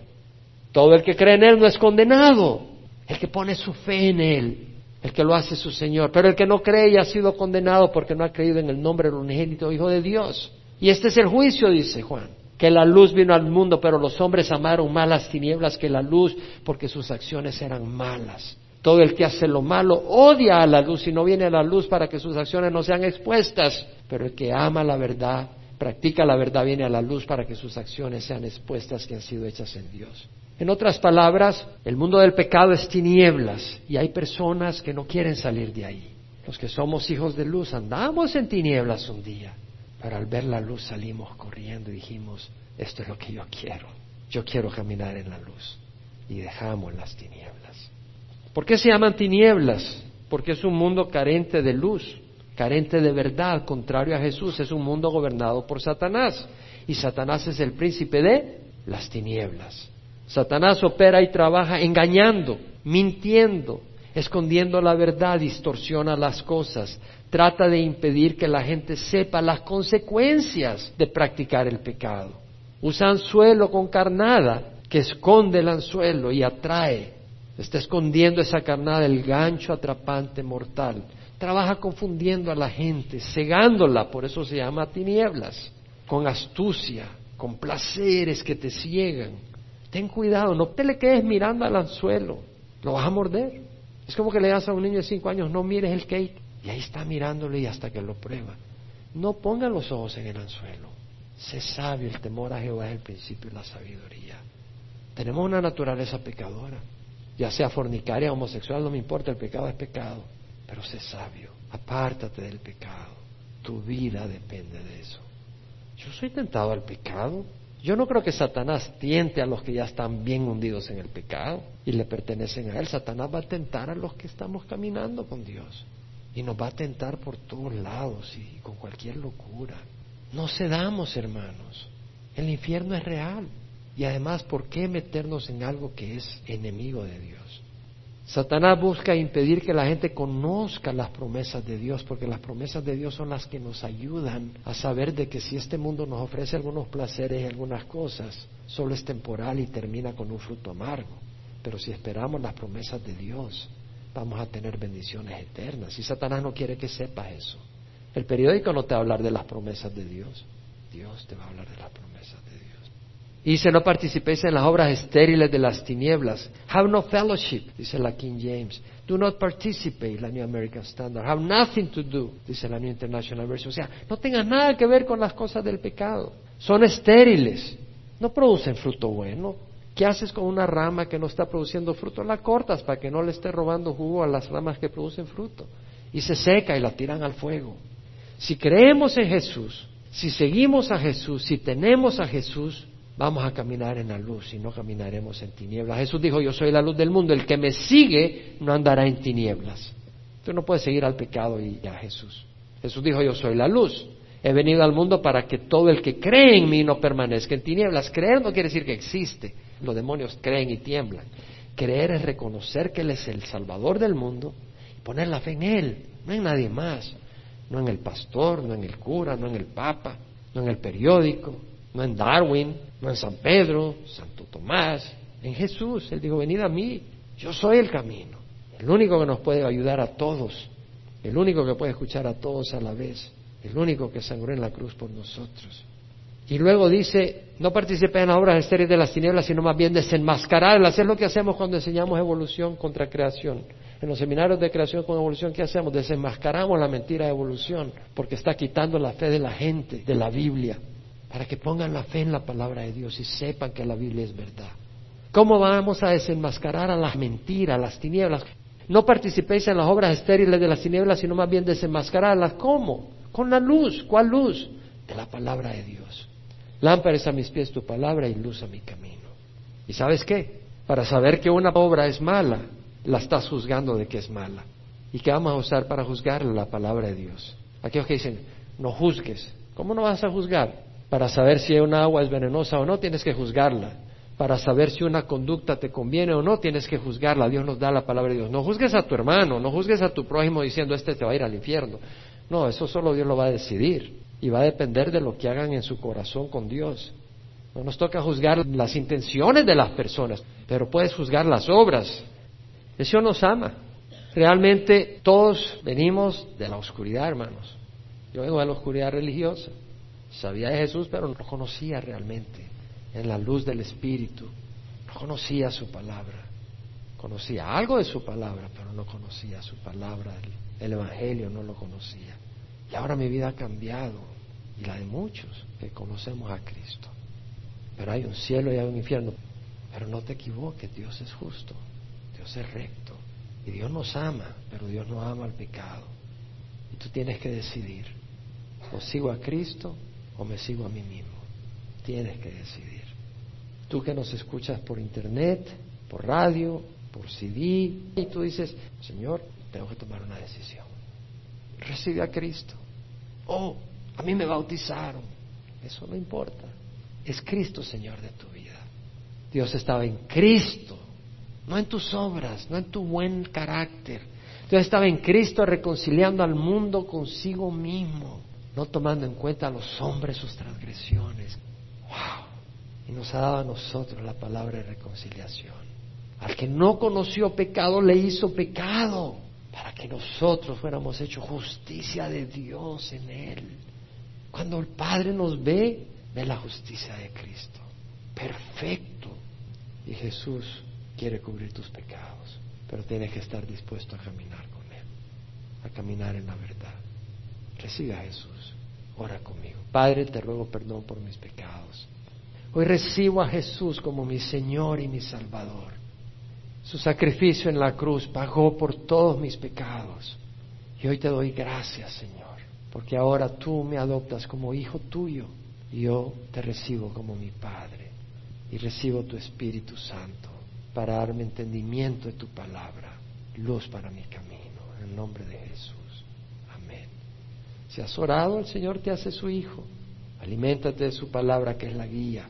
Todo el que cree en Él no es condenado, el que pone su fe en Él el que lo hace su Señor. Pero el que no cree y ha sido condenado porque no ha creído en el nombre del unigénito Hijo de Dios. Y este es el juicio, dice Juan, que la luz vino al mundo, pero los hombres amaron más las tinieblas que la luz porque sus acciones eran malas. Todo el que hace lo malo odia a la luz y no viene a la luz para que sus acciones no sean expuestas. Pero el que ama la verdad, practica la verdad, viene a la luz para que sus acciones sean expuestas que han sido hechas en Dios. En otras palabras, el mundo del pecado es tinieblas y hay personas que no quieren salir de ahí. Los que somos hijos de luz andamos en tinieblas un día, pero al ver la luz salimos corriendo y dijimos, esto es lo que yo quiero, yo quiero caminar en la luz y dejamos las tinieblas. ¿Por qué se llaman tinieblas? Porque es un mundo carente de luz, carente de verdad, contrario a Jesús, es un mundo gobernado por Satanás y Satanás es el príncipe de las tinieblas. Satanás opera y trabaja engañando, mintiendo, escondiendo la verdad, distorsiona las cosas, trata de impedir que la gente sepa las consecuencias de practicar el pecado. Usan suelo con carnada que esconde el anzuelo y atrae. Está escondiendo esa carnada del gancho atrapante mortal. Trabaja confundiendo a la gente, cegándola, por eso se llama tinieblas, con astucia, con placeres que te ciegan. Ten cuidado, no te le quedes mirando al anzuelo, lo vas a morder. Es como que le das a un niño de cinco años, no mires el cake, y ahí está mirándolo y hasta que lo prueba. No ponga los ojos en el anzuelo. Sé sabio, el temor a Jehová es el principio de la sabiduría. Tenemos una naturaleza pecadora, ya sea fornicaria homosexual, no me importa, el pecado es pecado, pero sé sabio, apártate del pecado, tu vida depende de eso. Yo soy tentado al pecado. Yo no creo que Satanás tiente a los que ya están bien hundidos en el pecado y le pertenecen a él. Satanás va a tentar a los que estamos caminando con Dios y nos va a tentar por todos lados y con cualquier locura. No cedamos, hermanos. El infierno es real. Y además, ¿por qué meternos en algo que es enemigo de Dios? Satanás busca impedir que la gente conozca las promesas de Dios, porque las promesas de Dios son las que nos ayudan a saber de que si este mundo nos ofrece algunos placeres y algunas cosas, solo es temporal y termina con un fruto amargo. Pero si esperamos las promesas de Dios, vamos a tener bendiciones eternas. Y Satanás no quiere que sepas eso. El periódico no te va a hablar de las promesas de Dios. Dios te va a hablar de las promesas de Dios. Dice, no participéis en las obras estériles de las tinieblas. Have no fellowship, dice la King James. Do not participate, la New American Standard. Have nothing to do, dice la New International Version. O sea, no tengas nada que ver con las cosas del pecado. Son estériles. No producen fruto bueno. ¿Qué haces con una rama que no está produciendo fruto? La cortas para que no le esté robando jugo a las ramas que producen fruto. Y se seca y la tiran al fuego. Si creemos en Jesús, si seguimos a Jesús, si tenemos a Jesús, vamos a caminar en la luz y no caminaremos en tinieblas. Jesús dijo, yo soy la luz del mundo, el que me sigue no andará en tinieblas. Tú no puedes seguir al pecado y a Jesús. Jesús dijo, yo soy la luz. He venido al mundo para que todo el que cree en mí no permanezca en tinieblas. Creer no quiere decir que existe los demonios creen y tiemblan. Creer es reconocer que Él es el Salvador del mundo y poner la fe en Él, no en nadie más, no en el pastor, no en el cura, no en el papa, no en el periódico, no en Darwin, no en San Pedro, Santo Tomás, en Jesús. Él dijo, venid a mí, yo soy el camino, el único que nos puede ayudar a todos, el único que puede escuchar a todos a la vez, el único que sangró en la cruz por nosotros. Y luego dice, no participé en las obras estériles de las tinieblas, sino más bien desenmascararlas. Es lo que hacemos cuando enseñamos evolución contra creación. En los seminarios de creación con evolución, ¿qué hacemos? Desenmascaramos la mentira de evolución, porque está quitando la fe de la gente, de la Biblia, para que pongan la fe en la palabra de Dios y sepan que la Biblia es verdad. ¿Cómo vamos a desenmascarar a las mentiras, a las tinieblas? No participéis en las obras estériles de las tinieblas, sino más bien desenmascararlas. ¿Cómo? Con la luz. ¿Cuál luz? De la palabra de Dios. Lámparas a mis pies tu palabra y luz a mi camino. ¿Y sabes qué? Para saber que una obra es mala, la estás juzgando de que es mala. ¿Y qué vamos a usar para juzgar la palabra de Dios? Aquellos que dicen, no juzgues. ¿Cómo no vas a juzgar? Para saber si una agua es venenosa o no, tienes que juzgarla. Para saber si una conducta te conviene o no, tienes que juzgarla. Dios nos da la palabra de Dios. No juzgues a tu hermano, no juzgues a tu prójimo diciendo, este te va a ir al infierno. No, eso solo Dios lo va a decidir y va a depender de lo que hagan en su corazón con Dios. No nos toca juzgar las intenciones de las personas, pero puedes juzgar las obras. El nos ama. Realmente todos venimos de la oscuridad, hermanos. Yo vengo de la oscuridad religiosa. Sabía de Jesús, pero no conocía realmente. En la luz del Espíritu. No conocía su palabra. Conocía algo de su palabra, pero no conocía su palabra. El, el Evangelio no lo conocía. Y ahora mi vida ha cambiado y la de muchos que conocemos a Cristo. Pero hay un cielo y hay un infierno. Pero no te equivoques, Dios es justo, Dios es recto. Y Dios nos ama, pero Dios no ama al pecado. Y tú tienes que decidir, o sigo a Cristo o me sigo a mí mismo. Tienes que decidir. Tú que nos escuchas por internet, por radio, por CD, y tú dices, Señor, tengo que tomar una decisión. Recibe a Cristo. Oh, a mí me bautizaron. Eso no importa. Es Cristo, Señor, de tu vida. Dios estaba en Cristo, no en tus obras, no en tu buen carácter. Dios estaba en Cristo reconciliando al mundo consigo mismo, no tomando en cuenta a los hombres sus transgresiones. ¡Wow! nos ha dado a nosotros la palabra de reconciliación. Al que no conoció pecado le hizo pecado para que nosotros fuéramos hechos justicia de Dios en Él. Cuando el Padre nos ve, ve la justicia de Cristo. Perfecto. Y Jesús quiere cubrir tus pecados, pero tienes que estar dispuesto a caminar con Él, a caminar en la verdad. Recibe a Jesús. Ora conmigo. Padre, te ruego perdón por mis pecados. Hoy recibo a Jesús como mi Señor y mi Salvador. Su sacrificio en la cruz pagó por todos mis pecados. Y hoy te doy gracias, Señor, porque ahora tú me adoptas como hijo tuyo y yo te recibo como mi Padre y recibo tu Espíritu Santo para darme entendimiento de tu palabra, luz para mi camino, en el nombre de Jesús. Si has orado, el Señor te hace su hijo. Aliméntate de su palabra que es la guía